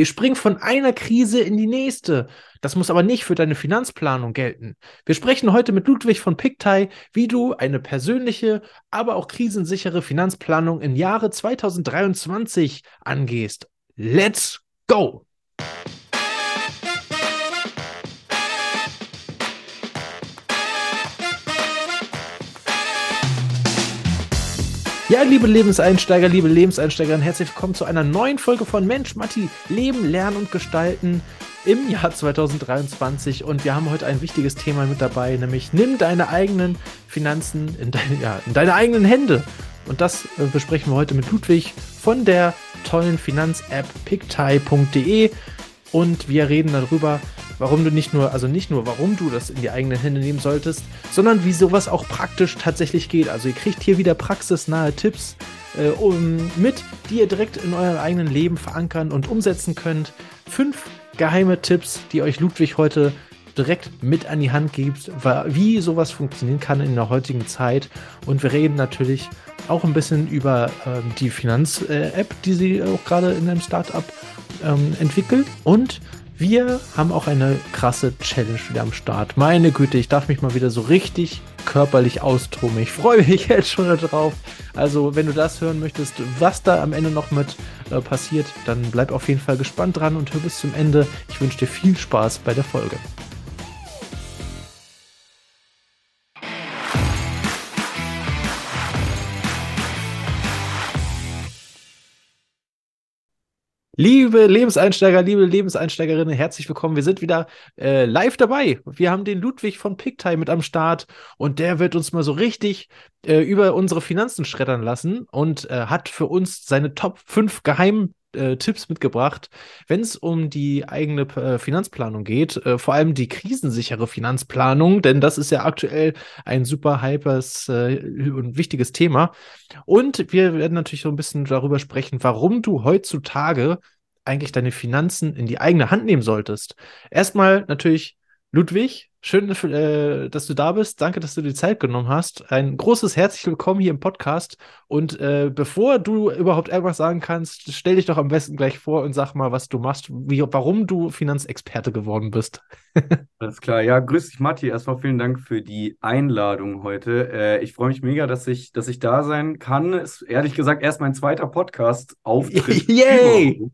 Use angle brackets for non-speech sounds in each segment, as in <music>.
Ihr springt von einer Krise in die nächste. Das muss aber nicht für deine Finanzplanung gelten. Wir sprechen heute mit Ludwig von Pictai, wie du eine persönliche, aber auch krisensichere Finanzplanung im Jahre 2023 angehst. Let's go! Ja, liebe Lebenseinsteiger, liebe Lebenseinsteigerinnen, herzlich willkommen zu einer neuen Folge von Mensch, Matti, Leben, Lernen und Gestalten im Jahr 2023. Und wir haben heute ein wichtiges Thema mit dabei, nämlich nimm deine eigenen Finanzen in deine, ja, in deine eigenen Hände. Und das äh, besprechen wir heute mit Ludwig von der tollen Finanz-App pictai.de. Und wir reden darüber, warum du nicht nur, also nicht nur, warum du das in die eigenen Hände nehmen solltest, sondern wie sowas auch praktisch tatsächlich geht. Also ihr kriegt hier wieder praxisnahe Tipps äh, um, mit, die ihr direkt in eurem eigenen Leben verankern und umsetzen könnt. Fünf geheime Tipps, die euch Ludwig heute direkt mit an die Hand gibt, wie sowas funktionieren kann in der heutigen Zeit. Und wir reden natürlich auch ein bisschen über ähm, die Finanz-App, die sie auch gerade in einem Startup ähm, entwickelt. Und wir haben auch eine krasse Challenge wieder am Start. Meine Güte, ich darf mich mal wieder so richtig körperlich austoben. Ich freue mich <laughs> jetzt schon darauf. Also, wenn du das hören möchtest, was da am Ende noch mit äh, passiert, dann bleib auf jeden Fall gespannt dran und hör bis zum Ende. Ich wünsche dir viel Spaß bei der Folge. Liebe Lebenseinsteiger, liebe Lebenseinsteigerinnen, herzlich willkommen. Wir sind wieder äh, live dabei. Wir haben den Ludwig von Picktime mit am Start und der wird uns mal so richtig äh, über unsere Finanzen schreddern lassen und äh, hat für uns seine Top 5 Geheim äh, Tipps mitgebracht, wenn es um die eigene äh, Finanzplanung geht, äh, vor allem die krisensichere Finanzplanung, denn das ist ja aktuell ein super hypers äh, und wichtiges Thema. Und wir werden natürlich so ein bisschen darüber sprechen, warum du heutzutage eigentlich deine Finanzen in die eigene Hand nehmen solltest. Erstmal natürlich Ludwig, Schön, äh, dass du da bist. Danke, dass du dir Zeit genommen hast. Ein großes herzlich willkommen hier im Podcast. Und äh, bevor du überhaupt irgendwas sagen kannst, stell dich doch am besten gleich vor und sag mal, was du machst, wie, warum du Finanzexperte geworden bist. <laughs> Alles klar. Ja, grüß dich, Matti. Erstmal vielen Dank für die Einladung heute. Äh, ich freue mich mega, dass ich, dass ich da sein kann. Ist ehrlich gesagt erst mein zweiter Podcast-Auftritt. <laughs> Yay!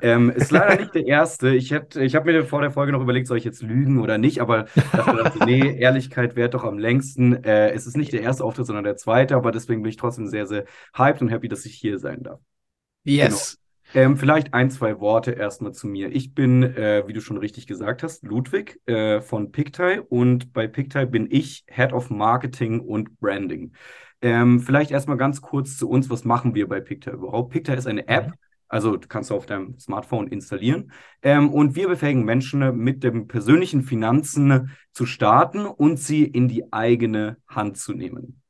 Ähm, ist leider nicht der erste. Ich, ich habe mir vor der Folge noch überlegt, soll ich jetzt lügen oder nicht, aber dachte, nee, <laughs> Ehrlichkeit währt doch am längsten. Äh, es ist nicht der erste Auftritt, sondern der zweite, aber deswegen bin ich trotzdem sehr, sehr hyped und happy, dass ich hier sein darf. Yes. Genau. Ähm, vielleicht ein, zwei Worte erstmal zu mir. Ich bin, äh, wie du schon richtig gesagt hast, Ludwig äh, von Pictai und bei Pictai bin ich Head of Marketing und Branding. Ähm, vielleicht erstmal ganz kurz zu uns, was machen wir bei Pictai überhaupt? Pictai ist eine App, Also kannst du auf deinem Smartphone installieren. Ähm, und wir befähigen Menschen mit den persönlichen Finanzen zu starten und sie in die eigene Hand zu nehmen.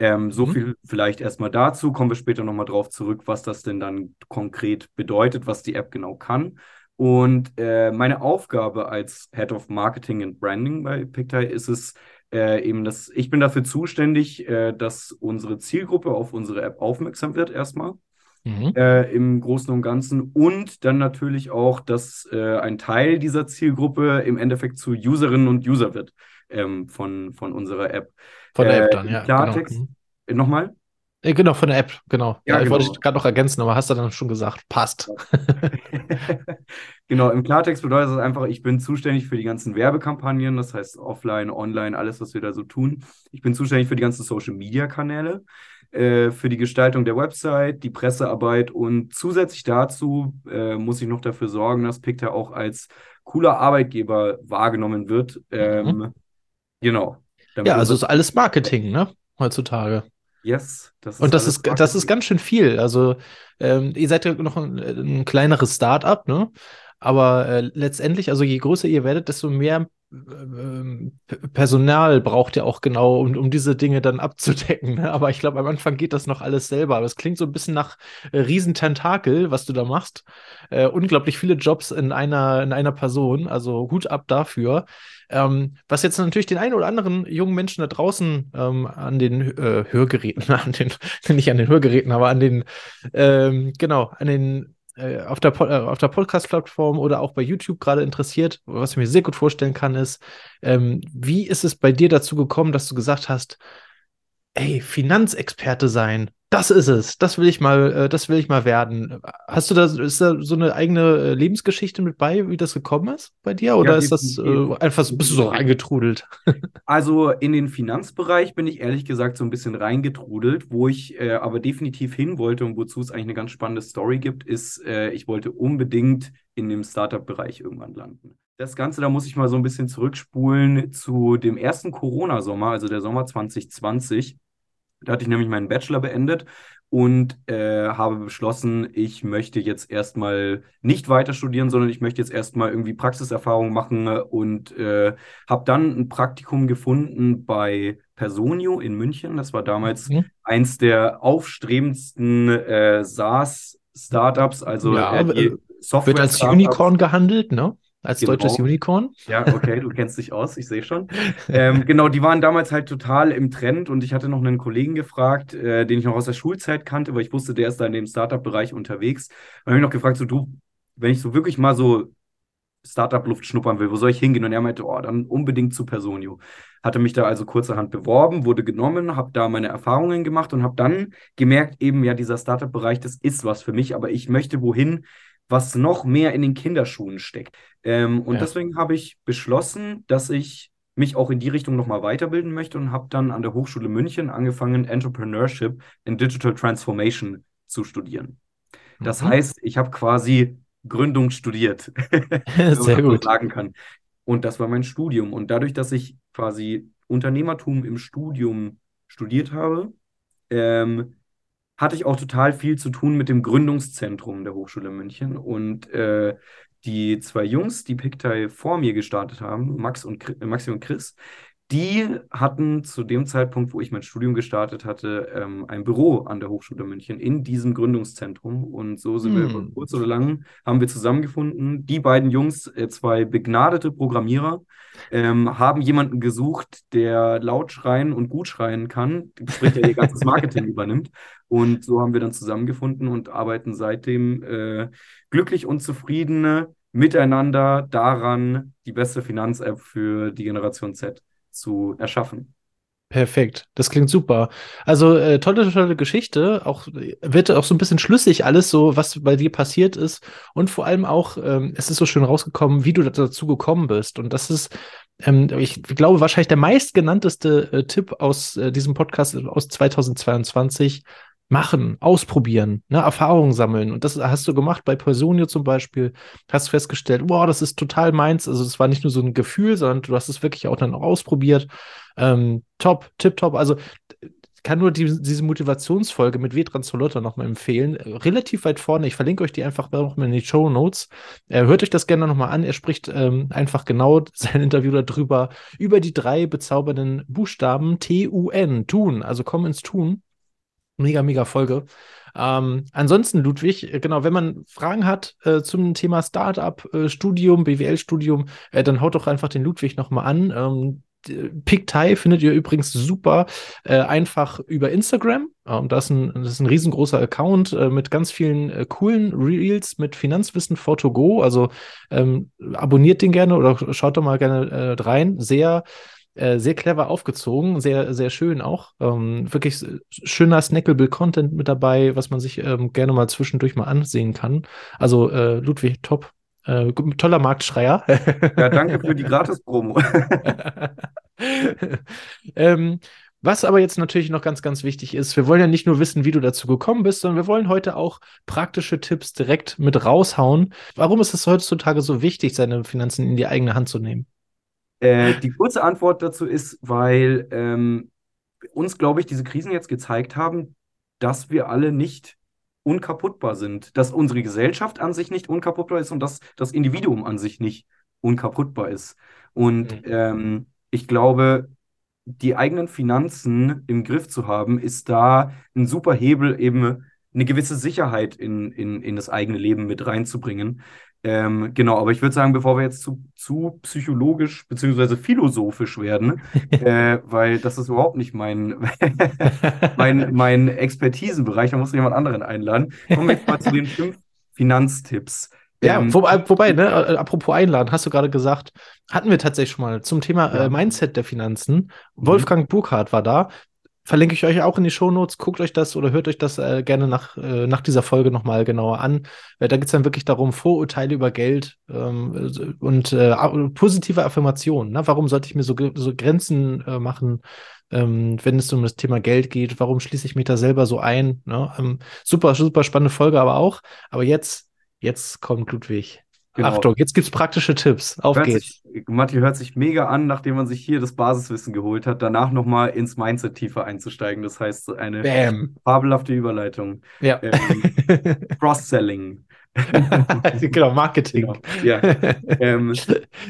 Ähm, so mhm. viel vielleicht erstmal dazu. Kommen wir später nochmal drauf zurück, was das denn dann konkret bedeutet, was die App genau kann. Und äh, meine Aufgabe als Head of Marketing and Branding bei Pictai ist es, äh, eben das, ich bin dafür zuständig, äh, dass unsere Zielgruppe auf unsere App aufmerksam wird erstmal mhm. äh, im Großen und Ganzen. Und dann natürlich auch, dass äh, ein Teil dieser Zielgruppe im Endeffekt zu Userinnen und User wird ähm, von, von unserer App. Von der App äh, dann, ja. Klartext. Genau. Äh, nochmal? Äh, genau, von der App, genau. Ja, ja ich genau. wollte gerade noch ergänzen, aber hast du dann schon gesagt, passt. <laughs> genau, im Klartext bedeutet das einfach, ich bin zuständig für die ganzen Werbekampagnen, das heißt offline, online, alles, was wir da so tun. Ich bin zuständig für die ganzen Social-Media-Kanäle. Äh, für die Gestaltung der Website, die Pressearbeit und zusätzlich dazu äh, muss ich noch dafür sorgen, dass Picta auch als cooler Arbeitgeber wahrgenommen wird. Ähm, mhm. Genau. Ja, also ist alles Marketing, ne? Heutzutage. Yes. Das und das ist, das ist ganz schön viel. Also, ähm, ihr seid ja noch ein, ein kleineres Start-up, ne? Aber äh, letztendlich, also je größer ihr werdet, desto mehr Personal braucht ja auch genau, um, um diese Dinge dann abzudecken. Ne? Aber ich glaube, am Anfang geht das noch alles selber. Aber es klingt so ein bisschen nach äh, Riesententakel, was du da machst. Äh, unglaublich viele Jobs in einer, in einer Person. Also Hut ab dafür. Ähm, was jetzt natürlich den einen oder anderen jungen Menschen da draußen ähm, an den äh, Hörgeräten, <laughs> an den, nicht an den Hörgeräten, aber an den, ähm, genau, an den äh, auf der, äh, auf der Podcast-Plattform oder auch bei YouTube gerade interessiert, was ich mir sehr gut vorstellen kann, ist, ähm, wie ist es bei dir dazu gekommen, dass du gesagt hast, ey, Finanzexperte sein, das ist es, das will ich mal, äh, das will ich mal werden. Hast du da, ist da so eine eigene äh, Lebensgeschichte mit bei, wie das gekommen ist bei dir? Oder ja, ist das äh, einfach, bist du so reingetrudelt? <laughs> Also in den Finanzbereich bin ich ehrlich gesagt so ein bisschen reingetrudelt, wo ich äh, aber definitiv hin wollte und wozu es eigentlich eine ganz spannende Story gibt, ist, äh, ich wollte unbedingt in dem Startup-Bereich irgendwann landen. Das Ganze, da muss ich mal so ein bisschen zurückspulen zu dem ersten Corona-Sommer, also der Sommer 2020 da hatte ich nämlich meinen Bachelor beendet und äh, habe beschlossen, ich möchte jetzt erstmal nicht weiter studieren, sondern ich möchte jetzt erstmal irgendwie Praxiserfahrung machen und äh, habe dann ein Praktikum gefunden bei Personio in München. Das war damals mhm. eins der aufstrebendsten äh, SaaS-Startups, also ja, äh, Software. Wird als Unicorn gehandelt, ne? Als genau. deutsches Unicorn? Ja, okay, du kennst dich aus, ich sehe schon. <laughs> ähm, genau, die waren damals halt total im Trend und ich hatte noch einen Kollegen gefragt, äh, den ich noch aus der Schulzeit kannte, weil ich wusste, der ist da in dem Startup-Bereich unterwegs. Und habe ich noch gefragt, so du, wenn ich so wirklich mal so Startup-Luft schnuppern will, wo soll ich hingehen? Und er meinte, oh, dann unbedingt zu Personio. Hatte mich da also kurzerhand beworben, wurde genommen, habe da meine Erfahrungen gemacht und habe dann gemerkt, eben ja, dieser Startup-Bereich, das ist was für mich, aber ich möchte wohin, was noch mehr in den Kinderschuhen steckt. Ähm, und ja. deswegen habe ich beschlossen, dass ich mich auch in die Richtung nochmal weiterbilden möchte und habe dann an der Hochschule München angefangen, Entrepreneurship in Digital Transformation zu studieren. Das mhm. heißt, ich habe quasi Gründung studiert, <laughs> <laughs> Sehr gut. Sagen kann. Und das war mein Studium. Und dadurch, dass ich quasi Unternehmertum im Studium studiert habe, ähm, hatte ich auch total viel zu tun mit dem Gründungszentrum der Hochschule München. Und äh, die zwei Jungs, die Pictai vor mir gestartet haben, Max und, Maxi und Chris, die hatten zu dem Zeitpunkt, wo ich mein Studium gestartet hatte, ähm, ein Büro an der Hochschule München in diesem Gründungszentrum. Und so sind hm. wir kurz oder lang, haben wir zusammengefunden. Die beiden Jungs, äh, zwei begnadete Programmierer, ähm, haben jemanden gesucht, der laut schreien und gut schreien kann, sprich, der ihr ganzes <laughs> Marketing übernimmt. Und so haben wir dann zusammengefunden und arbeiten seitdem äh, glücklich und zufrieden miteinander daran, die beste Finanz-App für die Generation Z zu erschaffen. Perfekt, das klingt super. Also äh, tolle, tolle Geschichte. Auch wird auch so ein bisschen schlüssig alles so, was bei dir passiert ist und vor allem auch, ähm, es ist so schön rausgekommen, wie du dazu gekommen bist. Und das ist, ähm, ich glaube, wahrscheinlich der meistgenannteste äh, Tipp aus äh, diesem Podcast aus 2022 machen, ausprobieren, ne, Erfahrungen sammeln. Und das hast du gemacht bei Personio zum Beispiel. Hast festgestellt, boah, das ist total meins. Also das war nicht nur so ein Gefühl, sondern du hast es wirklich auch dann auch ausprobiert. Ähm, top, tip top. Also kann nur die, diese Motivationsfolge mit Vedran Solotta nochmal empfehlen. Relativ weit vorne. Ich verlinke euch die einfach nochmal in die Show Notes. Äh, hört euch das gerne nochmal an. Er spricht ähm, einfach genau <laughs> sein Interview darüber, über die drei bezaubernden Buchstaben T-U-N, tun, also komm ins Tun. Mega, mega Folge. Ähm, ansonsten, Ludwig, äh, genau, wenn man Fragen hat äh, zum Thema Startup, äh, Studium, BWL-Studium, äh, dann haut doch einfach den Ludwig nochmal an. Ähm, PickTie findet ihr übrigens super äh, einfach über Instagram. Ähm, das, ist ein, das ist ein riesengroßer Account äh, mit ganz vielen äh, coolen Reels mit Finanzwissen for to go. Also ähm, abonniert den gerne oder schaut doch mal gerne äh, rein. Sehr äh, sehr clever aufgezogen, sehr, sehr schön auch. Ähm, wirklich schöner snackable Content mit dabei, was man sich ähm, gerne mal zwischendurch mal ansehen kann. Also äh, Ludwig, top. Äh, toller Marktschreier. ja, danke für die Gratis-Promo. <laughs> ähm, was aber jetzt natürlich noch ganz, ganz wichtig ist, wir wollen ja nicht nur wissen, wie du dazu gekommen bist, sondern wir wollen heute auch praktische Tipps direkt mit raushauen. Warum ist es heutzutage so wichtig, seine Finanzen in die eigene Hand zu nehmen? Äh, die kurze Antwort dazu ist, weil ähm, uns, glaube ich, diese Krisen jetzt gezeigt haben, dass wir alle nicht unkaputtbar sind, dass unsere Gesellschaft an sich nicht unkaputtbar ist und dass das Individuum an sich nicht unkaputtbar ist. Und mhm. ähm, ich glaube, die eigenen Finanzen im Griff zu haben, ist da ein super Hebel, eben eine gewisse Sicherheit in, in, in das eigene Leben mit reinzubringen. Ähm, genau, aber ich würde sagen, bevor wir jetzt zu, zu psychologisch bzw. philosophisch werden, <laughs> äh, weil das ist überhaupt nicht mein, <laughs> mein, mein Expertisenbereich, da muss jemand anderen einladen, kommen wir jetzt mal zu den <laughs> fünf, Finanztipps. Ja, Ähm, wobei, wobei, ne, äh, apropos einladen, hast du gerade gesagt, hatten wir tatsächlich schon mal zum Thema Ja. äh, Mindset der Finanzen. Mhm. Wolfgang Burkhardt war da. Verlinke ich euch auch in die Shownotes. Guckt euch das oder hört euch das äh, gerne nach, äh, nach dieser Folge nochmal genauer an. Weil da geht es dann wirklich darum, Vorurteile über Geld ähm, äh, und äh, positive Affirmationen. Ne? Warum sollte ich mir so, so Grenzen äh, machen, ähm, wenn es um das Thema Geld geht? Warum schließe ich mich da selber so ein? Ne? Ähm, super, super spannende Folge aber auch. Aber jetzt, jetzt kommt Ludwig. Genau. Achtung, jetzt gibt's praktische Tipps. Auf Hört geht's. sich, Matti hört sich mega an, nachdem man sich hier das Basiswissen geholt hat, danach nochmal ins Mindset tiefer einzusteigen. Das heißt, eine Bam. fabelhafte Überleitung. Ja. Ähm, <laughs> Cross-Selling. <laughs> genau, Marketing. Genau. Ja. Ähm,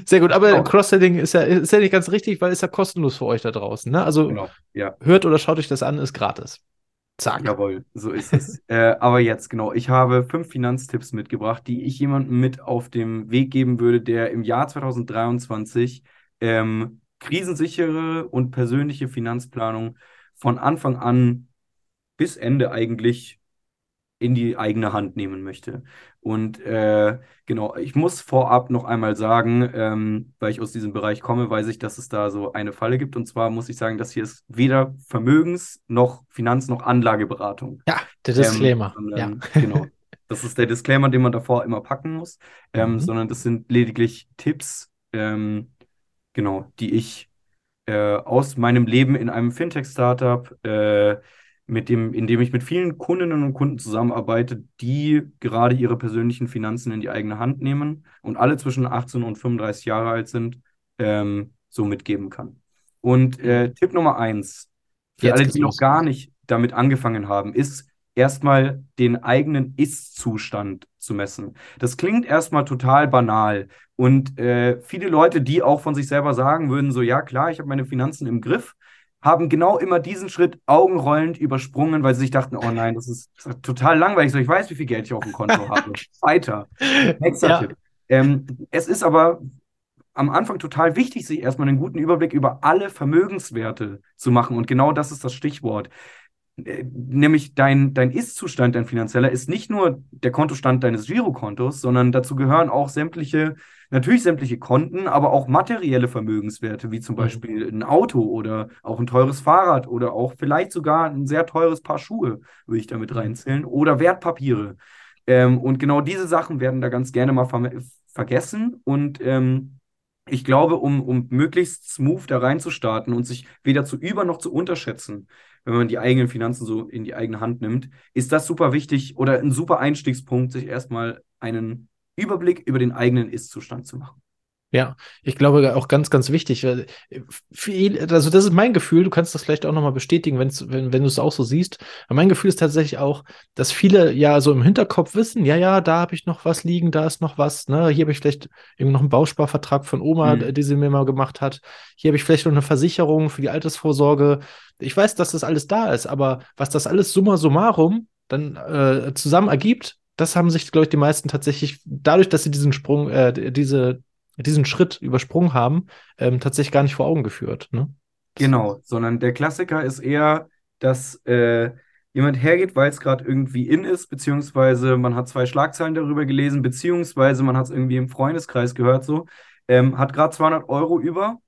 Sehr gut, aber Genau. Cross-Selling ist ja, ist ja nicht ganz richtig, weil ist ja kostenlos für euch da draußen. Ne? Also genau. Ja. hört oder schaut euch das an, ist gratis. Zack. Jawohl, so ist es. <laughs> äh, aber jetzt, genau, ich habe fünf Finanztipps mitgebracht, die ich jemandem mit auf dem Weg geben würde, der im Jahr 2023 ähm, krisensichere und persönliche Finanzplanung von Anfang an bis Ende eigentlich in die eigene Hand nehmen möchte. Und äh, genau, ich muss vorab noch einmal sagen, ähm, weil ich aus diesem Bereich komme, weiß ich, dass es da so eine Falle gibt. Und zwar muss ich sagen, das hier ist weder Vermögens- noch Finanz- noch Anlageberatung. Ja, der Disclaimer. Ähm, ja. sondern, <laughs> genau. Das ist der Disclaimer, den man davor immer packen muss. Ähm, Mhm. Sondern das sind lediglich Tipps, ähm, genau, die ich äh, aus meinem Leben in einem Fintech-Startup, äh, mit dem, in dem ich mit vielen Kundinnen und Kunden zusammenarbeite, die gerade ihre persönlichen Finanzen in die eigene Hand nehmen und alle zwischen 18 und 35 Jahre alt sind, ähm, so mitgeben kann. Und äh, Tipp Nummer eins, für Jetzt alle, die noch gar nicht damit angefangen haben, ist erstmal den eigenen Ist-Zustand zu messen. Das klingt erstmal total banal. Und äh, viele Leute, die auch von sich selber sagen würden, so, ja klar, ich habe meine Finanzen im Griff, haben genau immer diesen Schritt augenrollend übersprungen, weil sie sich dachten, oh nein, das ist, das ist total langweilig, so ich weiß, wie viel Geld ich auf dem Konto habe. <laughs> Weiter. Nächster Ja. Tipp. Ähm, es ist aber am Anfang total wichtig, sich erstmal einen guten Überblick über alle Vermögenswerte zu machen. Und genau das ist das Stichwort. Äh, Nämlich dein, dein Ist-Zustand, dein finanzieller, ist nicht nur der Kontostand deines Girokontos, sondern dazu gehören auch sämtliche, natürlich sämtliche Konten, aber auch materielle Vermögenswerte, wie zum Mhm. Beispiel ein Auto oder auch ein teures Fahrrad oder auch vielleicht sogar ein sehr teures Paar Schuhe, würde ich damit Mhm. reinzählen, oder Wertpapiere. Ähm, und genau diese Sachen werden da ganz gerne mal ver vergessen. Und ähm, ich glaube, um, um möglichst smooth da reinzustarten und sich weder zu über noch zu unterschätzen, wenn man die eigenen Finanzen so in die eigene Hand nimmt, ist das super wichtig oder ein super Einstiegspunkt, sich erstmal einen Überblick über den eigenen Ist-Zustand zu machen. Ja, ich glaube auch ganz, ganz wichtig. Viel, also das ist mein Gefühl, du kannst das vielleicht auch nochmal bestätigen, wenn's, wenn, wenn du es auch so siehst. Aber mein Gefühl ist tatsächlich auch, dass viele ja so im Hinterkopf wissen, ja, ja, da habe ich noch was liegen, da ist noch was, ne? Hier habe ich vielleicht irgendwie noch einen Bausparvertrag von Oma, Mhm. die sie mir mal gemacht hat. Hier habe ich vielleicht noch eine Versicherung für die Altersvorsorge. Ich weiß, dass das alles da ist, aber was das alles summa summarum dann äh, zusammen ergibt, das haben sich, glaube ich, die meisten tatsächlich, dadurch, dass sie diesen Sprung, äh, diese diesen Schritt übersprungen haben, ähm, tatsächlich gar nicht vor Augen geführt. Ne? Genau, sondern der Klassiker ist eher, dass äh, jemand hergeht, weil es gerade irgendwie in ist, beziehungsweise man hat zwei Schlagzeilen darüber gelesen, beziehungsweise man hat es irgendwie im Freundeskreis gehört, so, ähm, hat gerade 200 Euro über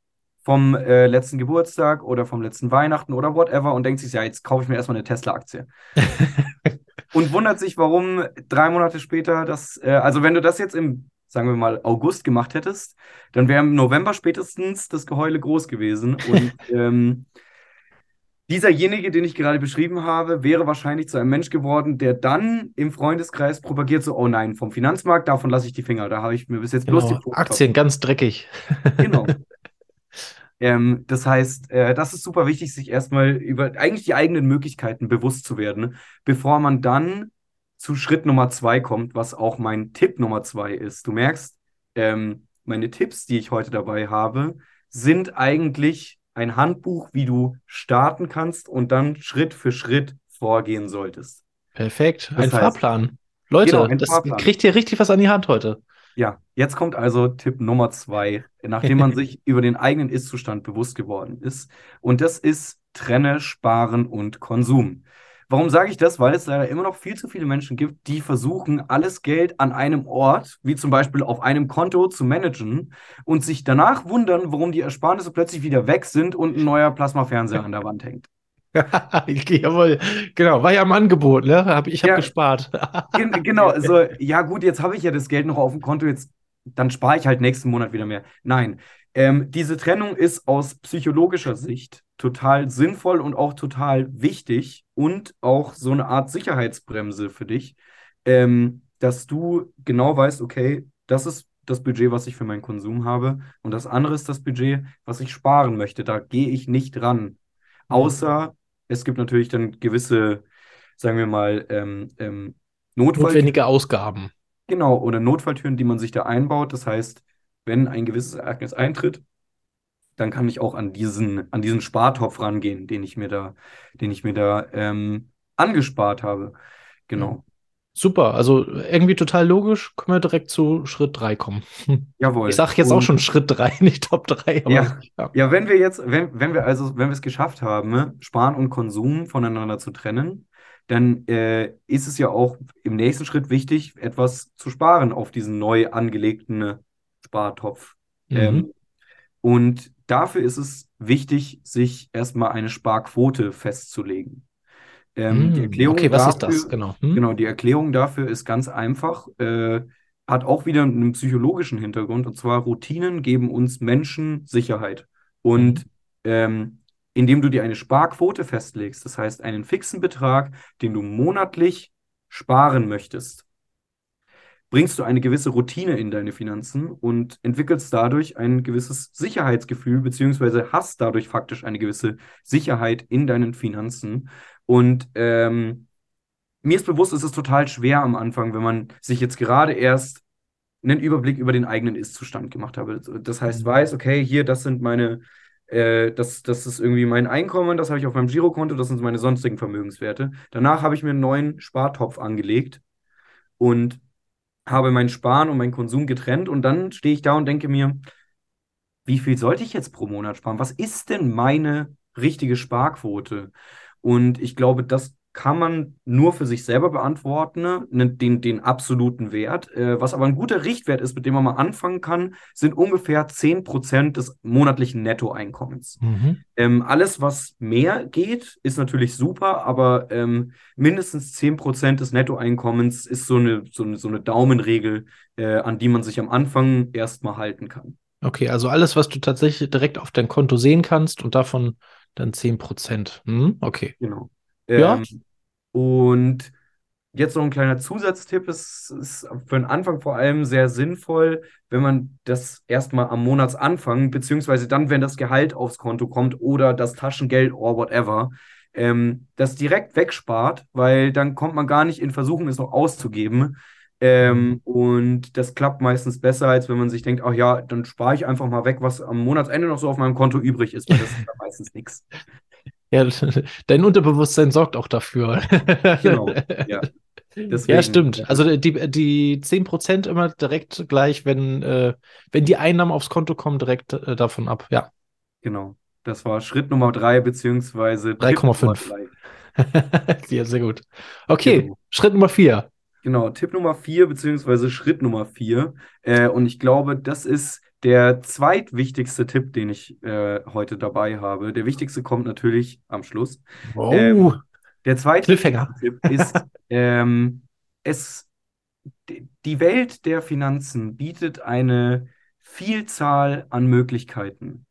vom äh, letzten Geburtstag oder vom letzten Weihnachten oder whatever und denkt sich, ja, jetzt kaufe ich mir erstmal eine Tesla-Aktie. <laughs> und wundert sich, warum drei Monate später das, äh, also wenn du das jetzt im, sagen wir mal, August gemacht hättest, dann wäre im November spätestens das Geheule groß gewesen. Und <laughs> ähm, dieserjenige, den ich gerade beschrieben habe, wäre wahrscheinlich zu einem Mensch geworden, der dann im Freundeskreis propagiert, so, oh nein, vom Finanzmarkt, davon lasse ich die Finger. Da habe ich mir bis jetzt bloß die Genau. Pfoten Aktien, ganz dreckig. Genau. <laughs> Ähm, das heißt, äh, das ist super wichtig, sich erstmal über eigentlich die eigenen Möglichkeiten bewusst zu werden, bevor man dann zu Schritt Nummer zwei kommt, was auch mein Tipp Nummer zwei ist. Du merkst, ähm, meine Tipps, die ich heute dabei habe, sind eigentlich ein Handbuch, wie du starten kannst und dann Schritt für Schritt vorgehen solltest. Perfekt. Das ein heißt- Fahrplan. Leute, Genau, ein das Fahrplan. kriegt ihr richtig was an die Hand heute. Ja, jetzt kommt also Tipp Nummer zwei, nachdem man <laughs> sich über den eigenen Ist-Zustand bewusst geworden ist. Und das ist Trenne Sparen und Konsum. Warum sage ich das? Weil es leider immer noch viel zu viele Menschen gibt, die versuchen, alles Geld an einem Ort, wie zum Beispiel auf einem Konto, zu managen und sich danach wundern, warum die Ersparnisse plötzlich wieder weg sind und ein neuer Plasmafernseher an der Wand hängt. <laughs> Jawohl, genau, war ja im Angebot, ne? Hab, ich habe Ja. gespart. <laughs> Gen genau, also ja gut, jetzt habe ich ja das Geld noch auf dem Konto, jetzt dann spare ich halt nächsten Monat wieder mehr. Nein, ähm, diese Trennung ist aus psychologischer Sicht total sinnvoll und auch total wichtig und auch so eine Art Sicherheitsbremse für dich, ähm, dass du genau weißt, okay, das ist das Budget, was ich für meinen Konsum habe und das andere ist das Budget, was ich sparen möchte. Da gehe ich nicht ran. Außer es gibt natürlich dann gewisse, sagen wir mal, ähm, ähm, Notfall Notwendige Ausgaben. Genau, oder Notfalltüren, die man sich da einbaut. Das heißt, wenn ein gewisses Ereignis eintritt, dann kann ich auch an diesen, an diesen Spartopf rangehen, den ich mir da, den ich mir da ähm, angespart habe. Genau. Super, also irgendwie total logisch. Können wir direkt zu Schritt 3 kommen. <laughs> Jawohl. Ich sage jetzt auch Und- schon Schritt 3, <laughs> nicht Top 3. Aber Ja. <laughs> ja. Ja, wenn wir jetzt, wenn, wenn wir also, wenn wir es geschafft haben, Sparen und Konsum voneinander zu trennen, dann äh, ist es ja auch im nächsten Schritt wichtig, etwas zu sparen auf diesen neu angelegten Spartopf. Mhm. Ähm, und dafür ist es wichtig, sich erstmal eine Sparquote festzulegen. Ähm, die Mm, Erklärung okay, was ist dafür, das? Genau. Hm? Genau, die Erklärung dafür ist ganz einfach, äh, hat auch wieder einen psychologischen Hintergrund. Und zwar Routinen geben uns Menschen Sicherheit. Und ähm, indem du dir eine Sparquote festlegst, das heißt einen fixen Betrag, den du monatlich sparen möchtest, bringst du eine gewisse Routine in deine Finanzen und entwickelst dadurch ein gewisses Sicherheitsgefühl, beziehungsweise hast dadurch faktisch eine gewisse Sicherheit in deinen Finanzen. Und ähm, mir ist bewusst, es ist total schwer am Anfang, wenn man sich jetzt gerade erst einen Überblick über den eigenen Ist-Zustand gemacht habe. Das heißt, Mhm. weiß, okay, hier, das sind meine, äh, das, das ist irgendwie mein Einkommen, das habe ich auf meinem Girokonto, das sind meine sonstigen Vermögenswerte. Danach habe ich mir einen neuen Spartopf angelegt und habe mein Sparen und meinen Konsum getrennt und dann stehe ich da und denke mir, wie viel sollte ich jetzt pro Monat sparen? Was ist denn meine richtige Sparquote? Und ich glaube, das kann man nur für sich selber beantworten, ne, den, den absoluten Wert. Äh, was aber ein guter Richtwert ist, mit dem man mal anfangen kann, sind ungefähr 10% des monatlichen Nettoeinkommens. Mhm. Ähm, alles, was mehr geht, ist natürlich super, aber ähm, mindestens 10% des Nettoeinkommens ist so eine, so eine, so eine Daumenregel, äh, an die man sich am Anfang erstmal halten kann. Okay, also alles, was du tatsächlich direkt auf dein Konto sehen kannst und davon dann 10%. Hm? Okay. Genau. Ja. Ähm, und jetzt noch ein kleiner Zusatztipp. Es ist für den Anfang vor allem sehr sinnvoll, wenn man das erstmal am Monatsanfang, beziehungsweise dann, wenn das Gehalt aufs Konto kommt oder das Taschengeld or whatever, ähm, das direkt wegspart, weil dann kommt man gar nicht in Versuchung, es noch auszugeben. Ähm, und das klappt meistens besser, als wenn man sich denkt, ach ja, dann spare ich einfach mal weg, was am Monatsende noch so auf meinem Konto übrig ist, weil das ist ja meistens nichts. <laughs> Ja, <laughs> dein Unterbewusstsein sorgt auch dafür. Genau, ja. Ja, stimmt. Also die, die 10% immer direkt gleich, wenn, äh, wenn die Einnahmen aufs Konto kommen, direkt äh, davon ab. Ja. Genau. Das war Schritt Nummer drei, beziehungsweise Tipp 3,5. Nummer drei. <laughs> ja, sehr gut. Okay, Genau. Schritt Nummer 4. Genau, Tipp Nummer vier, beziehungsweise Schritt Nummer vier. Äh, und ich glaube, das ist der zweitwichtigste Tipp, den ich äh, heute dabei habe. Der wichtigste kommt natürlich am Schluss. Wow. Ähm, Der zweite. Tipp ist, <laughs> ähm, es, die Welt der Finanzen bietet eine Vielzahl an Möglichkeiten.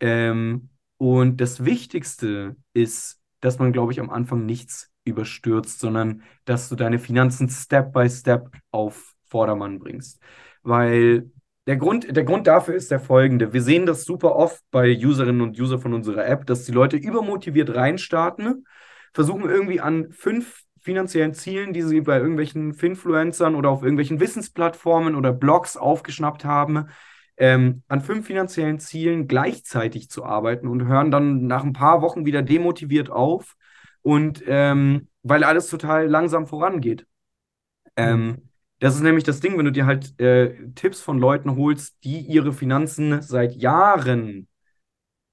Ähm, und das Wichtigste ist, dass man, glaube ich, am Anfang nichts überstürzt, sondern dass du deine Finanzen Step by Step auf Vordermann bringst. Weil der Grund, der Grund dafür ist der folgende. Wir sehen das super oft bei Userinnen und User von unserer App, dass die Leute übermotiviert reinstarten, versuchen irgendwie an fünf finanziellen Zielen, die sie bei irgendwelchen Finfluencern oder auf irgendwelchen Wissensplattformen oder Blogs aufgeschnappt haben, ähm, an fünf finanziellen Zielen gleichzeitig zu arbeiten und hören dann nach ein paar Wochen wieder demotiviert auf und ähm, weil alles total langsam vorangeht. Ähm, das ist nämlich das Ding, wenn du dir halt äh, Tipps von Leuten holst, die ihre Finanzen seit Jahren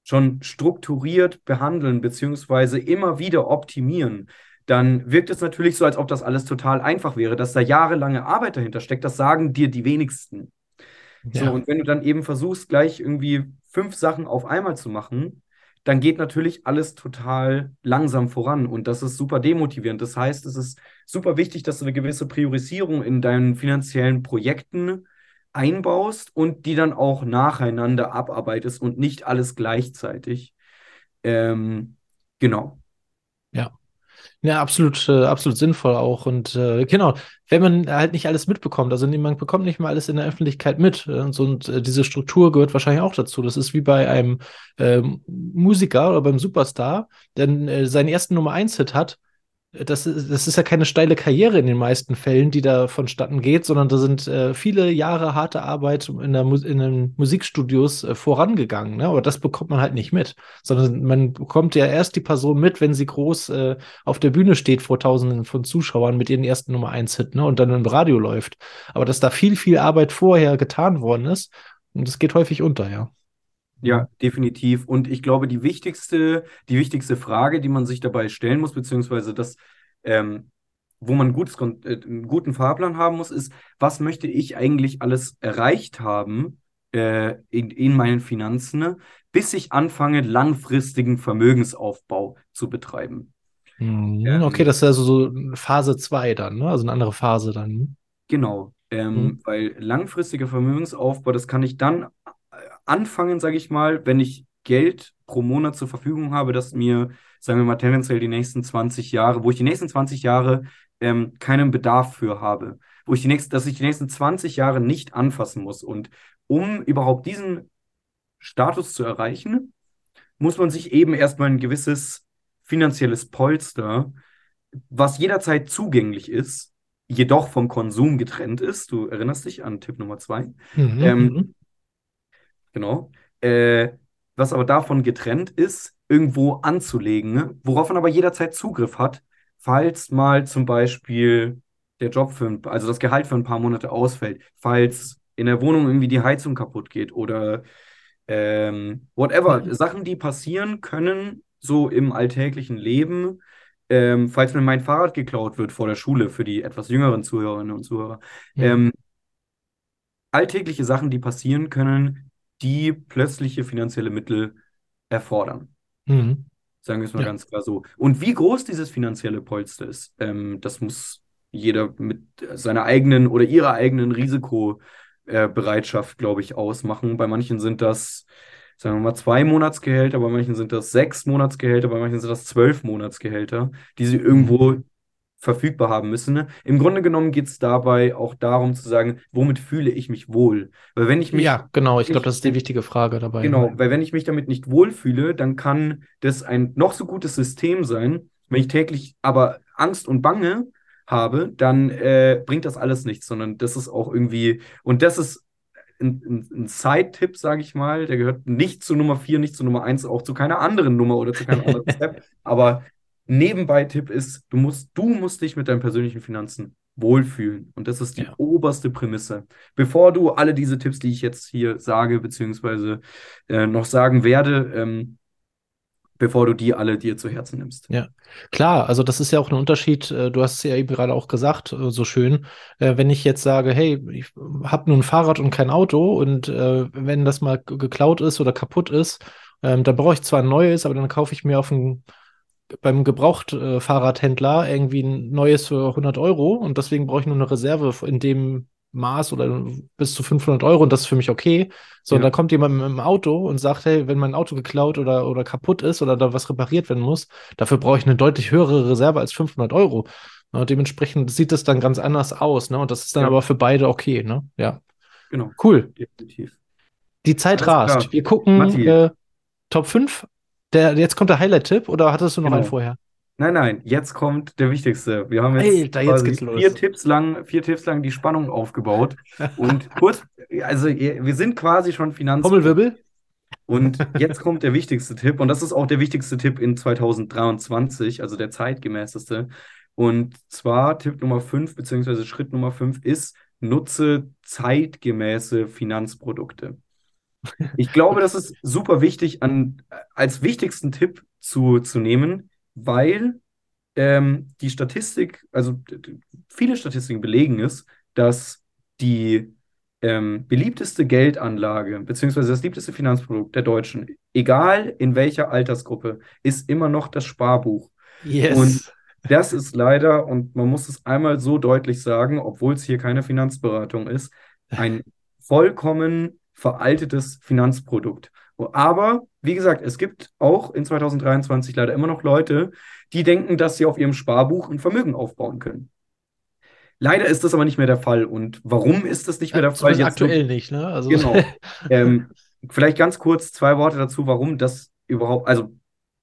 schon strukturiert behandeln, beziehungsweise immer wieder optimieren, dann wirkt es natürlich so, als ob das alles total einfach wäre, dass da jahrelange Arbeit dahinter steckt. Das sagen dir die wenigsten. So, Ja. und wenn du dann eben versuchst, gleich irgendwie fünf Sachen auf einmal zu machen, dann geht natürlich alles total langsam voran und das ist super demotivierend. Das heißt, es ist super wichtig, dass du eine gewisse Priorisierung in deinen finanziellen Projekten einbaust und die dann auch nacheinander abarbeitest und nicht alles gleichzeitig. Ähm, genau. Ja, absolut, äh, absolut sinnvoll auch. Und äh, genau, wenn man halt nicht alles mitbekommt, also man bekommt nicht mal alles in der Öffentlichkeit mit. äh, Und, so, und äh, diese Struktur gehört wahrscheinlich auch dazu. Das ist wie bei einem ähm, Musiker oder beim Superstar, der äh, seinen ersten Nummer 1-Hit hat. Das ist, das ist ja keine steile Karriere in den meisten Fällen, die da vonstatten geht, sondern da sind äh, viele Jahre harte Arbeit in, der in den Musikstudios äh, vorangegangen. Ne? Aber das bekommt man halt nicht mit, sondern man bekommt ja erst die Person mit, wenn sie groß äh, auf der Bühne steht vor Tausenden von Zuschauern mit ihren ersten Nummer 1-Hit ne? und dann im Radio läuft. Aber dass da viel, viel Arbeit vorher getan worden ist, und das geht häufig unter, ja. Ja, definitiv. Und ich glaube, die wichtigste, die wichtigste Frage, die man sich dabei stellen muss, beziehungsweise das, ähm, wo man gutes, äh, einen guten Fahrplan haben muss, ist, was möchte ich eigentlich alles erreicht haben äh, in, in meinen Finanzen, ne, bis ich anfange, langfristigen Vermögensaufbau zu betreiben. Mhm, Ähm, okay, das ist also so Phase 2 dann, ne? Also eine andere Phase dann. Genau, ähm, Mhm. weil langfristiger Vermögensaufbau, das kann ich dann anfangen, sage ich mal, wenn ich Geld pro Monat zur Verfügung habe, das mir, sagen wir mal, tendenziell die nächsten 20 Jahre, wo ich die nächsten 20 Jahre ähm, keinen Bedarf für habe, wo ich die nächsten, dass ich die nächsten 20 Jahre nicht anfassen muss. Und um überhaupt diesen Status zu erreichen, muss man sich eben erstmal ein gewisses finanzielles Polster, was jederzeit zugänglich ist, jedoch vom Konsum getrennt ist. Du erinnerst dich an Tipp Nummer zwei. Mhm, Ähm, mhm. Genau. Äh, was aber davon getrennt ist, irgendwo anzulegen, ne? worauf man aber jederzeit Zugriff hat, falls mal zum Beispiel der Job für ein, also das Gehalt für ein paar Monate ausfällt, falls in der Wohnung irgendwie die Heizung kaputt geht oder ähm, whatever. Mhm. Sachen, die passieren können, so im alltäglichen Leben, ähm, falls mir mein Fahrrad geklaut wird vor der Schule für die etwas jüngeren Zuhörerinnen und Zuhörer. Mhm. Ähm, alltägliche Sachen, die passieren können, die plötzliche finanzielle Mittel erfordern. Mhm. Sagen wir es mal Ja. ganz klar so. Und wie groß dieses finanzielle Polster ist, ähm, das muss jeder mit seiner eigenen oder ihrer eigenen Risikobereitschaft, glaube ich, ausmachen. Bei manchen sind das, sagen wir mal, zwei Monatsgehälter, bei manchen sind das sechs Monatsgehälter, bei manchen sind das zwölf Monatsgehälter, die sie irgendwo verfügbar haben müssen. Ne? Im Grunde genommen geht es dabei auch darum zu sagen, womit fühle ich mich wohl? Weil wenn ich mich Ja, genau. Ich glaube, das ist die wichtige Frage dabei. Genau, weil wenn ich mich damit nicht wohlfühle, dann kann das ein noch so gutes System sein. Wenn ich täglich aber Angst und Bange habe, dann äh, bringt das alles nichts, sondern das ist auch irgendwie, und das ist ein, ein, ein Side-Tipp, sage ich mal, der gehört nicht zu Nummer 4, nicht zu Nummer 1, auch zu keiner anderen Nummer oder zu keinem anderen <laughs> Step. Aber Nebenbei-Tipp ist, du musst, du musst dich mit deinen persönlichen Finanzen wohlfühlen. Und das ist die Ja. oberste Prämisse. Bevor du alle diese Tipps, die ich jetzt hier sage, beziehungsweise äh, noch sagen werde, ähm, bevor du die alle dir zu Herzen nimmst. Ja, klar, also das ist ja auch ein Unterschied, äh, du hast es ja eben gerade auch gesagt, äh, so schön, äh, wenn ich jetzt sage, hey, ich habe nur ein Fahrrad und kein Auto und wenn das mal geklaut ist oder kaputt ist, ähm, dann brauche ich zwar ein neues, aber dann kaufe ich mir auf dem, beim Gebraucht-Fahrradhändler irgendwie ein neues für 100 Euro und deswegen brauche ich nur eine Reserve in dem Maß oder bis zu 500 Euro und das ist für mich okay. So, und Ja. dann kommt jemand mit dem Auto und sagt, hey, wenn mein Auto geklaut oder, oder kaputt ist oder da was repariert werden muss, dafür brauche ich eine deutlich höhere Reserve als 500 Euro. Ne, dementsprechend sieht es dann ganz anders aus, ne? Und das ist dann Ja. aber für beide okay, ne? Ja, Genau, cool. definitiv. Die Zeit Alles rast. klar. Wir gucken äh, Top 5. Der, jetzt kommt der Highlight-Tipp oder hattest du noch Genau. einen vorher? Nein, nein, jetzt kommt der wichtigste. Wir haben jetzt Alter, jetzt vier Tipps lang, vier Tipps lang die Spannung aufgebaut. Und <laughs> kurz, also wir sind quasi schon Finanz. Trommelwirbel? Und jetzt kommt der wichtigste Tipp, und das ist auch der wichtigste Tipp in 2023, also der zeitgemäßeste. Und zwar Tipp Nummer 5, beziehungsweise Schritt Nummer 5 ist, nutze zeitgemäße Finanzprodukte. Ich glaube, das ist super wichtig an, als wichtigsten Tipp zu, zu nehmen, weil ähm, die Statistik, also viele Statistiken belegen es, dass die ähm, beliebteste Geldanlage beziehungsweise das beliebteste Finanzprodukt der Deutschen, egal in welcher Altersgruppe, ist immer noch das Sparbuch. Yes. Und das ist leider, und man muss es einmal so deutlich sagen, obwohl es hier keine Finanzberatung ist, ein <laughs> vollkommen veraltetes Finanzprodukt. Aber wie gesagt, es gibt auch in 2023 leider immer noch Leute, die denken, dass sie auf ihrem Sparbuch ein Vermögen aufbauen können. Leider ist das aber nicht mehr der Fall. Und warum ist das nicht mehr der Fall? Jetzt aktuell nicht, ne? Also genau. <laughs> ähm, vielleicht ganz kurz zwei Worte dazu, warum das überhaupt, also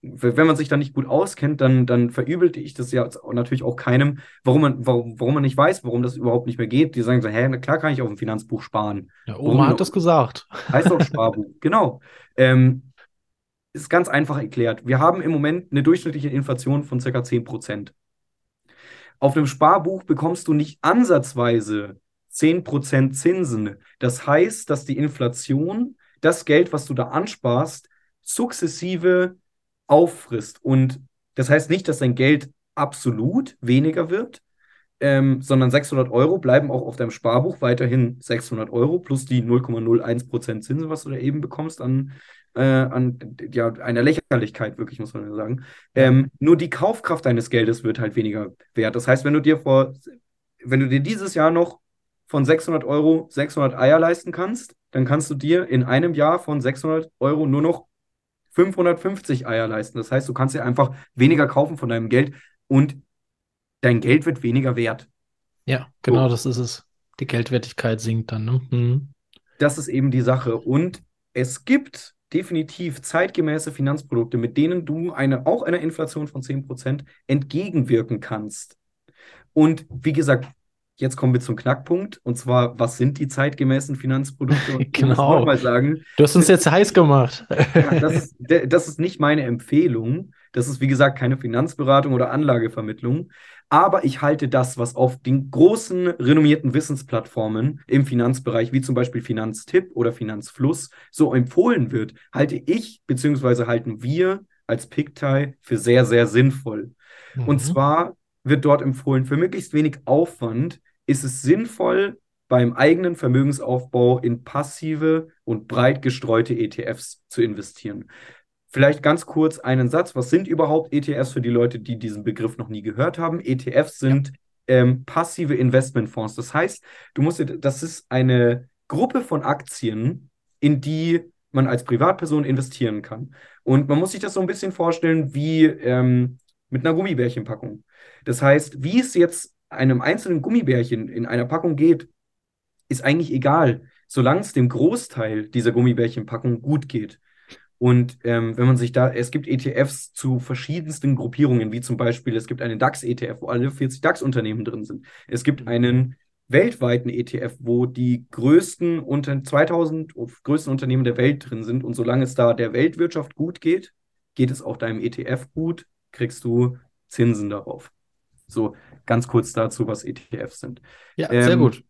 wenn man sich da nicht gut auskennt, dann, dann verübelte ich das ja natürlich auch keinem, warum man, warum, warum man nicht weiß, warum das überhaupt nicht mehr geht. Die sagen so, hä, na klar kann ich auf dem Finanzbuch sparen. Ja, Oma warum, hat das gesagt. <laughs> Heißt doch Sparbuch, genau. Ähm, ist ganz einfach erklärt. Wir haben im Moment eine durchschnittliche Inflation von ca. 10%. Auf einem Sparbuch bekommst du nicht ansatzweise 10% Zinsen. Das heißt, dass die Inflation das Geld, was du da ansparst, sukzessive auffrisst. Und das heißt nicht, dass dein Geld absolut weniger wird, ähm, sondern 600 Euro bleiben auch auf deinem Sparbuch weiterhin 600 Euro plus die 0,01% Zinsen, was du da eben bekommst an, äh, an ja, einer Lächerlichkeit, wirklich, muss man ja sagen. Ähm, nur die Kaufkraft deines Geldes wird halt weniger wert. Das heißt, wenn du dir vor, wenn du dir dieses Jahr noch von 600 Euro 600 Eier leisten kannst, dann kannst du dir in einem Jahr von 600 Euro nur noch 550 Eier leisten. Das heißt, du kannst dir einfach weniger kaufen von deinem Geld und dein Geld wird weniger wert. Ja, genau, so. das ist es. Die Geldwertigkeit sinkt dann. Ne? Mhm. Das ist eben die Sache. Und es gibt definitiv zeitgemäße Finanzprodukte, mit denen du eine, auch einer Inflation von 10% entgegenwirken kannst. Und wie gesagt, jetzt kommen wir zum Knackpunkt. Und zwar, was sind die zeitgemäßen Finanzprodukte? <laughs> Und genau. Mal sagen, du hast uns jetzt heiß gemacht. <laughs> ja, das, ist, das ist nicht meine Empfehlung. Das ist, wie gesagt, keine Finanzberatung oder Anlagevermittlung. Aber ich halte das, was auf den großen renommierten Wissensplattformen im Finanzbereich, wie zum Beispiel Finanztipp oder Finanzfluss, so empfohlen wird, halte ich bzw. halten wir als PICTAI für sehr, sehr sinnvoll. Mhm. Und zwar wird dort empfohlen, für möglichst wenig Aufwand ist es sinnvoll, beim eigenen Vermögensaufbau in passive und breit gestreute ETFs zu investieren. Vielleicht ganz kurz einen Satz. Was sind überhaupt ETFs für die Leute, die diesen Begriff noch nie gehört haben? ETFs sind ähm, passive Investmentfonds. Das heißt, du musst, das ist eine Gruppe von Aktien, in die man als Privatperson investieren kann. Und man muss sich das so ein bisschen vorstellen wie ähm, mit einer Gummibärchenpackung. Das heißt, wie es jetzt einem einzelnen Gummibärchen in einer Packung geht, ist eigentlich egal, solange es dem Großteil dieser Gummibärchenpackung gut geht. Und ähm, wenn man sich da, es gibt ETFs zu verschiedensten Gruppierungen, wie zum Beispiel, es gibt einen DAX-ETF, wo alle 40 DAX-Unternehmen drin sind. Es gibt mhm. einen weltweiten ETF, wo die größten unter 2000 größten Unternehmen der Welt drin sind. Und solange es da der Weltwirtschaft gut geht, geht es auch deinem ETF gut, kriegst du Zinsen darauf. So ganz kurz dazu, was ETFs sind. Ja, ähm, sehr gut.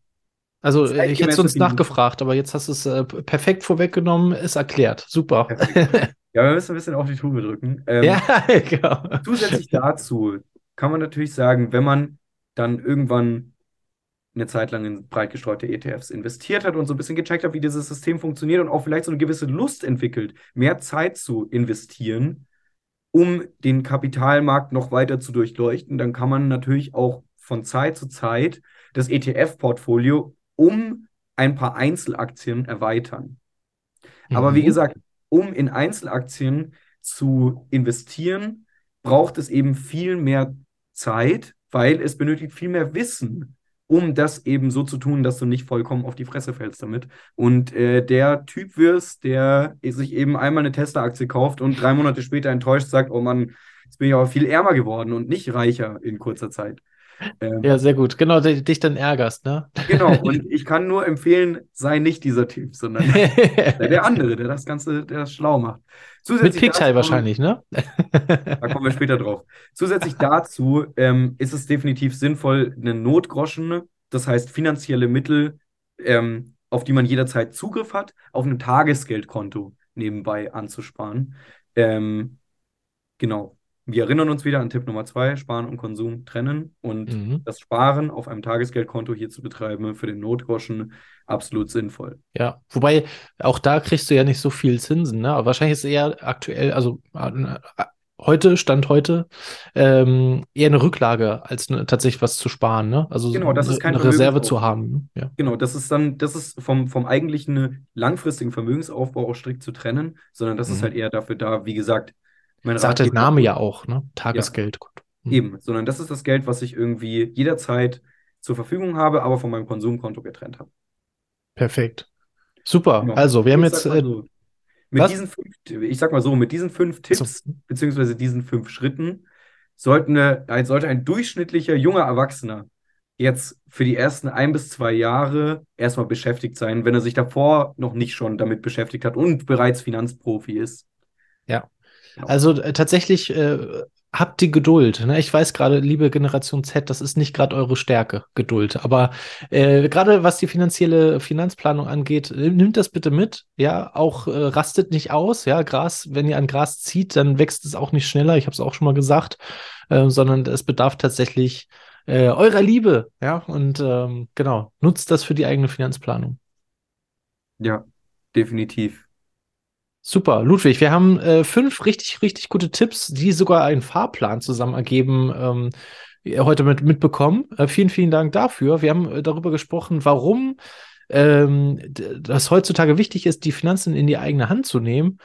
Also ich hätte sonst nachgefragt, aber jetzt hast du es äh, perfekt vorweggenommen, ist erklärt. Super. <laughs> Ja, wir müssen ein bisschen auf die Tube drücken. Ähm, ja, <laughs> genau. Zusätzlich dazu kann man natürlich sagen, wenn man dann irgendwann eine Zeit lang in breit gestreute ETFs investiert hat und so ein bisschen gecheckt hat, wie dieses System funktioniert und auch vielleicht so eine gewisse Lust entwickelt, mehr Zeit zu investieren, um den Kapitalmarkt noch weiter zu durchleuchten, dann kann man natürlich auch von Zeit zu Zeit das ETF-Portfolio um ein paar Einzelaktien erweitern. Mhm. Aber wie mhm. gesagt, um in Einzelaktien zu investieren, braucht es eben viel mehr Zeit, weil es benötigt viel mehr Wissen, um das eben so zu tun, dass du nicht vollkommen auf die Fresse fällst damit. Und äh, der Typ wirst, der sich eben einmal eine Tesla-Aktie kauft und drei Monate später enttäuscht sagt, oh Mann, jetzt bin ich aber viel ärmer geworden und nicht reicher in kurzer Zeit. Ähm, ja, sehr gut. Genau, dich dann ärgerst, ne? Genau, <laughs> und ich kann nur empfehlen, sei nicht dieser Typ, sondern der andere, der das Ganze, der das schlau macht. Zusätzlich Mit Pixel wahrscheinlich, ne? da kommen wir später drauf. Zusätzlich dazu ähm, ist es definitiv sinnvoll, eine Notgroschen, das heißt finanzielle Mittel, ähm, auf die man jederzeit Zugriff hat, auf einem Tagesgeldkonto nebenbei anzusparen. Ähm, genau wir erinnern uns wieder an Tipp Nummer zwei, Sparen und Konsum trennen und Mhm. das Sparen auf einem Tagesgeldkonto hier zu betreiben für den Notgroschen absolut sinnvoll. Ja, wobei auch da kriegst du ja nicht so viel Zinsen, ne? Aber wahrscheinlich ist eher aktuell, also äh, heute, Stand heute, ähm, eher eine Rücklage, als ne, tatsächlich was zu sparen, ne? Also Genau, das eine, ist kein eine Reserve zu haben. ne? Ja. Genau, das ist dann, das ist vom, vom eigentlichen langfristigen Vermögensaufbau auch strikt zu trennen, sondern das ist Mhm. halt eher dafür da, wie gesagt, mein Sagt der Name ja auch, ne? Tagesgeldkonto. Mhm. Eben, sondern das ist das Geld, was ich irgendwie jederzeit zur Verfügung habe, aber von meinem Konsumkonto getrennt habe. Perfekt. Super. Genau. Also, wir haben Ich jetzt. sag mal Äh, so, mit was? diesen fünf, ich sag mal so, mit diesen fünf Tipps, so, beziehungsweise diesen fünf Schritten, sollten sollte ein durchschnittlicher junger Erwachsener jetzt für die ersten ein bis zwei Jahre erstmal beschäftigt sein, wenn er sich davor noch nicht schon damit beschäftigt hat und bereits Finanzprofi ist. Genau. Also äh, tatsächlich äh, habt die Geduld. Ne? Ich weiß gerade, liebe Generation Z, das ist nicht gerade eure Stärke, Geduld. Aber äh, gerade was die finanzielle Finanzplanung angeht, nimmt das bitte mit. Ja, auch äh, rastet nicht aus. Ja, Gras, wenn ihr an Gras zieht, dann wächst es auch nicht schneller. Ich habe es auch schon mal gesagt, äh, sondern es bedarf tatsächlich äh, eurer Liebe. Ja, und ähm, genau, nutzt das für die eigene Finanzplanung. Ja, definitiv. Super, Ludwig, wir haben äh, fünf richtig, richtig gute Tipps, die sogar einen Fahrplan zusammen ergeben, ähm, heute mit, mitbekommen. Äh, vielen, vielen Dank dafür. Wir haben äh, darüber gesprochen, warum ähm, das heutzutage wichtig ist, die Finanzen in die eigene Hand zu nehmen.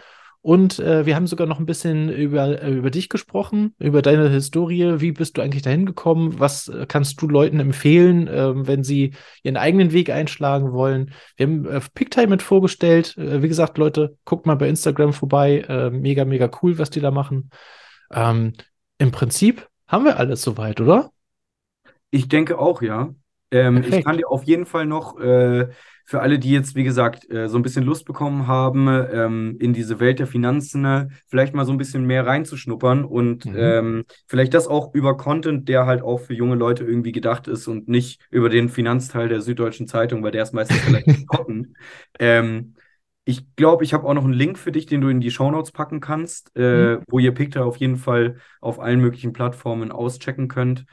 Und äh, wir haben sogar noch ein bisschen über, äh, über dich gesprochen, über deine Historie. Wie bist du eigentlich dahin gekommen? Was äh, kannst du Leuten empfehlen, ähm, wenn sie ihren eigenen Weg einschlagen wollen? Wir haben äh, Picktime mit vorgestellt. Äh, wie gesagt, Leute, guckt mal bei Instagram vorbei. Äh, mega, mega cool, was die da machen. Ähm, Im Prinzip haben wir alles soweit, oder? Ich denke auch, ja. Ähm, ich kann dir auf jeden Fall noch äh, für alle, die jetzt, wie gesagt, äh, so ein bisschen Lust bekommen haben, ähm, in diese Welt der Finanzen, äh, vielleicht mal so ein bisschen mehr reinzuschnuppern und Mhm. ähm, vielleicht das auch über Content, der halt auch für junge Leute irgendwie gedacht ist und nicht über den Finanzteil der Süddeutschen Zeitung, weil der ist meistens relativ <laughs> trocken. Ähm, ich glaube, ich habe auch noch einen Link für dich, den du in die Shownotes packen kannst, äh, wo ihr Picta auf jeden Fall auf allen möglichen Plattformen auschecken könnt.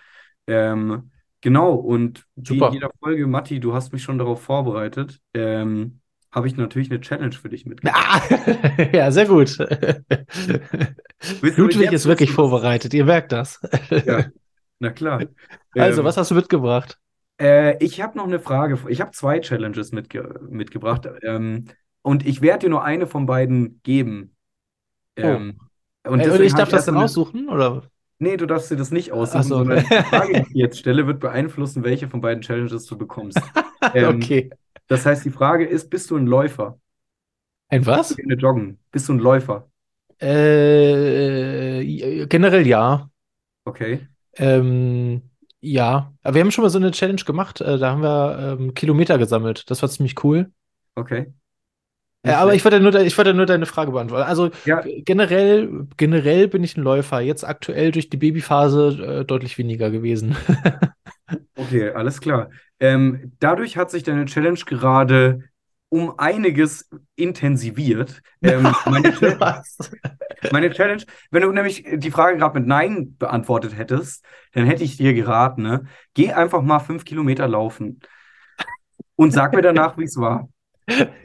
Ähm, genau, und wie in jeder Folge, Matti, du hast mich schon darauf vorbereitet, ähm, habe ich natürlich eine Challenge für dich mitgebracht. Ah, <laughs> ja, sehr gut. <laughs> Ludwig ist wirklich wissen, vorbereitet, ihr merkt das. Ja, <laughs> na klar. Also, Ähm, was hast du mitgebracht? Äh, ich habe noch eine Frage. Ich habe zwei Challenges mitge mitgebracht. Ähm, und ich werde dir nur eine von beiden geben. Ähm, und Äh, und ich darf ich das dann aussuchen, oder? Nee, du darfst dir das nicht aussuchen, so. sondern die Frage, die ich jetzt stelle, wird beeinflussen, welche von beiden Challenges du bekommst. <laughs> Ähm, Okay. Das heißt, die Frage ist, bist du ein Läufer? Ein was? du joggen? Bist du ein Läufer? Äh, generell ja. Okay. Ähm, ja. Aber wir haben schon mal so eine Challenge gemacht. Äh, da haben wir ähm, Kilometer gesammelt. Das war ziemlich cool. Okay. Äh, Nicht aber ich wollte nur, ich wollte nur deine Frage beantworten. Also Ja, generell, generell bin ich ein Läufer. Jetzt aktuell durch die Babyphase äh, deutlich weniger gewesen. <laughs> okay, alles klar. Ähm, dadurch hat sich deine Challenge gerade um einiges intensiviert. Ähm, <laughs> meine, Chal- <laughs> Was? meine Challenge, wenn du nämlich die Frage gerade mit Nein beantwortet hättest, dann hätte ich dir geraten, ne? Geh einfach mal fünf Kilometer laufen und sag mir danach, wie es war.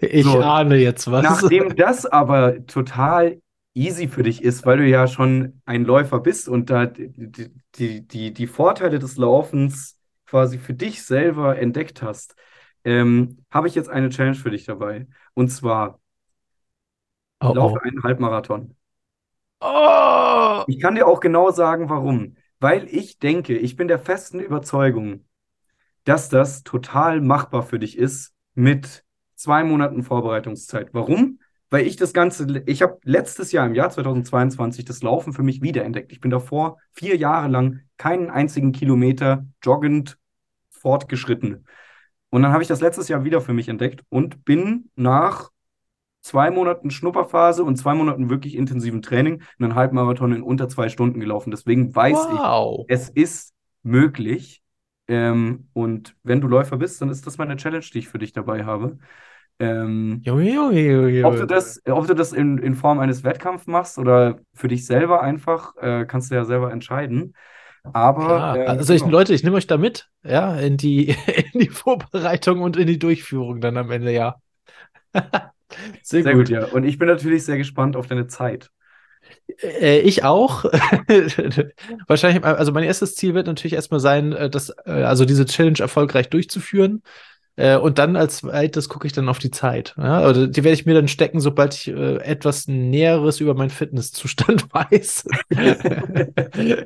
Ich So. ahne jetzt was. Nachdem das aber total easy für dich ist, weil du ja schon ein Läufer bist und da die, die, die, die Vorteile des Laufens quasi für dich selber entdeckt hast, ähm, habe ich jetzt eine Challenge für dich dabei. Und zwar, Oh, laufe oh. einen Halbmarathon. Oh! Ich kann dir auch genau sagen, warum. Weil ich denke, ich bin der festen Überzeugung, dass das total machbar für dich ist mit zwei Monaten Vorbereitungszeit. Warum? Weil ich das Ganze, ich habe letztes Jahr im Jahr 2022 das Laufen für mich wiederentdeckt. Ich bin davor vier Jahre lang keinen einzigen Kilometer joggend fortgeschritten. Und dann habe ich das letztes Jahr wieder für mich entdeckt und bin nach zwei Monaten Schnupperphase und zwei Monaten wirklich intensiven Training einen Halbmarathon in unter zwei Stunden gelaufen. Deswegen weiß ich, Wow. es ist möglich. Ähm, und wenn du Läufer bist, dann ist das meine Challenge, die ich für dich dabei habe. Ähm, Junge, Junge, Junge, ob du das, ob du das in, in Form eines Wettkampfs machst oder für dich selber einfach, äh, kannst du ja selber entscheiden. Aber äh, also ich, genau. Leute, ich nehme euch da mit, ja, in die, <laughs> in die Vorbereitung und in die Durchführung dann am Ende, ja. <laughs> Sehr Sehr gut. gut, ja. Und ich bin natürlich sehr gespannt auf deine Zeit. Äh, ich auch. <laughs> Wahrscheinlich, also mein erstes Ziel wird natürlich erstmal sein, äh, das, äh, also diese Challenge erfolgreich durchzuführen. Äh, und dann als zweites gucke ich dann auf die Zeit. Ja? Also die werde ich mir dann stecken, sobald ich äh, etwas Näheres über meinen Fitnesszustand <laughs> weiß. <laughs>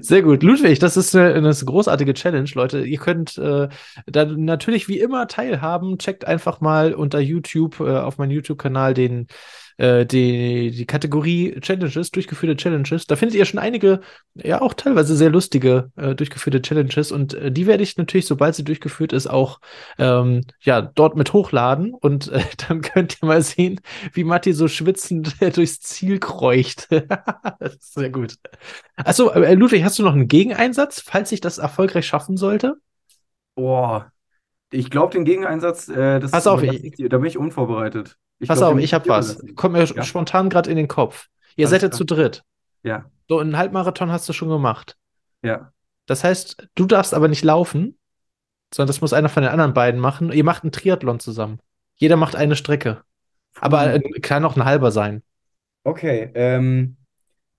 Sehr gut. Ludwig, das ist eine, eine großartige Challenge, Leute. Ihr könnt äh, da natürlich wie immer teilhaben. Checkt einfach mal unter YouTube äh, auf meinem YouTube-Kanal den äh, die, die Kategorie Challenges, durchgeführte Challenges. Da findet ihr schon einige, ja auch teilweise sehr lustige äh, durchgeführte Challenges und äh, die werde ich natürlich, sobald sie durchgeführt ist, auch ähm, ja dort mit hochladen und äh, <laughs> dann könnt ihr mal sehen, wie Matti so schwitzend durchs Ziel kreucht. <laughs> das ist sehr gut. Achso, äh, Ludwig, hast du noch einen Gegeneinsatz, falls ich das erfolgreich schaffen sollte? Boah, ich glaube, den Gegeneinsatz, äh, das Pass auf, überlasse ich-. Da bin ich unvorbereitet. Ich Pass glaub, auf, ich habe was. überlassen. Kommt mir Ja? spontan gerade in den Kopf. Ihr Alles seid ja zu dritt. Ja, So, einen Halbmarathon hast du schon gemacht. ja. Das heißt, du darfst aber nicht laufen, sondern das muss einer von den anderen beiden machen. Ihr macht einen Triathlon zusammen. Jeder macht eine Strecke. Aber äh, kann auch ein halber sein. Okay, ähm,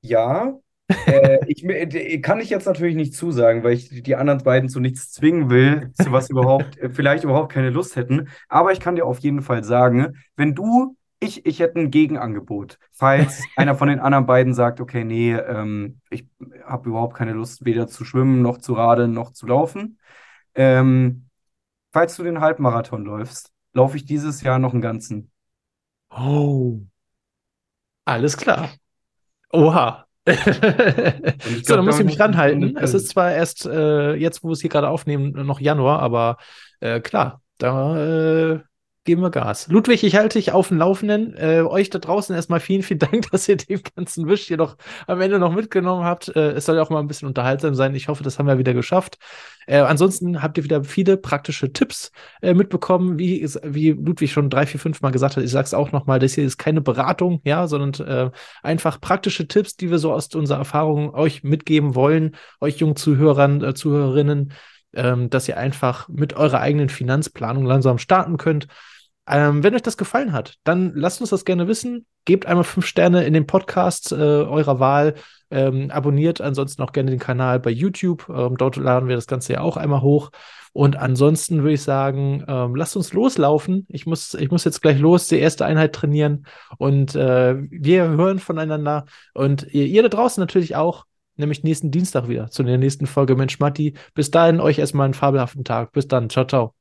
ja. Äh, ich, kann ich jetzt natürlich nicht zusagen, weil ich die anderen beiden zu nichts zwingen will, zu was überhaupt, äh, vielleicht überhaupt keine Lust hätten. Aber ich kann dir auf jeden Fall sagen, wenn du, ich, ich hätte ein Gegenangebot. Falls <laughs> einer von den anderen beiden sagt, okay, nee, ähm, ich habe überhaupt keine Lust, weder zu schwimmen, noch zu radeln, noch zu laufen. Ähm, falls du den Halbmarathon läufst, laufe ich dieses Jahr noch einen ganzen. Oh. Alles klar. Oha. So, dann muss ich mich ranhalten. Es ist zwar erst äh, jetzt, wo wir es hier gerade aufnehmen, noch Januar, aber äh, klar, da äh, geben wir Gas. Ludwig, ich halte dich auf dem Laufenden. Äh, euch da draußen erstmal vielen, vielen Dank, <laughs> dass ihr den ganzen Wisch hier noch am Ende noch mitgenommen habt. Äh, es soll ja auch mal ein bisschen unterhaltsam sein. Ich hoffe, das haben wir wieder geschafft. Äh, ansonsten habt ihr wieder viele praktische Tipps äh, mitbekommen, wie, wie Ludwig schon drei, vier, fünf Mal gesagt hat. Ich sage es auch nochmal, das hier ist keine Beratung, ja, sondern äh, einfach praktische Tipps, die wir so aus unserer Erfahrung euch mitgeben wollen, euch jungen Zuhörern, äh, Zuhörerinnen, ähm, dass ihr einfach mit eurer eigenen Finanzplanung langsam starten könnt. Ähm, wenn euch das gefallen hat, dann lasst uns das gerne wissen. Gebt einmal fünf Sterne in den Podcast äh, eurer Wahl. Ähm, abonniert ansonsten auch gerne den Kanal bei YouTube. Ähm, dort laden wir das Ganze ja auch einmal hoch. Und ansonsten würde ich sagen, ähm, lasst uns loslaufen. Ich muss, ich muss jetzt gleich los, die erste Einheit trainieren. Und äh, wir hören voneinander. Und ihr, ihr da draußen natürlich auch, nämlich nächsten Dienstag wieder zu der nächsten Folge Mensch Matti. Bis dahin euch erstmal einen fabelhaften Tag. Bis dann. Ciao, ciao.